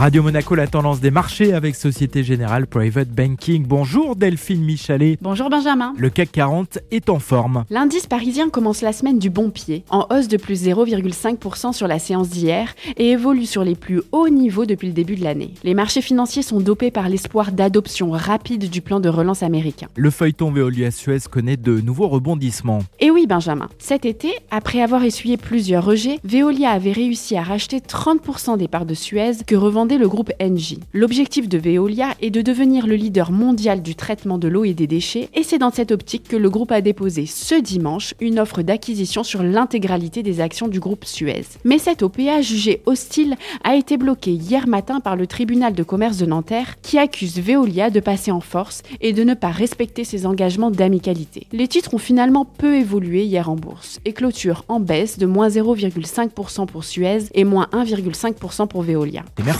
Radio Monaco, la tendance des marchés avec Société Générale Private Banking. Bonjour Delphine Michalet. Bonjour Benjamin. Le CAC 40 est en forme. L'indice parisien commence la semaine du bon pied, en hausse de plus 0,5% sur la séance d'hier et évolue sur les plus hauts niveaux depuis le début de l'année. Les marchés financiers sont dopés par l'espoir d'adoption rapide du plan de relance américain. Le feuilleton Veolia Suez connaît de nouveaux rebondissements. Et oui Benjamin, cet été, après avoir essuyé plusieurs rejets, Veolia avait réussi à racheter 30% des parts de Suez que le groupe Engie. L'objectif de Veolia est de devenir le leader mondial du traitement de l'eau et des déchets, et c'est dans cette optique que le groupe a déposé ce dimanche une offre d'acquisition sur l'intégralité des actions du groupe Suez. Mais cette OPA jugée hostile a été bloquée hier matin par le tribunal de commerce de Nanterre qui accuse Veolia de passer en force et de ne pas respecter ses engagements d'amicalité. Les titres ont finalement peu évolué hier en bourse et clôturent en baisse de moins 0,5% pour Suez et moins 1,5% pour Veolia.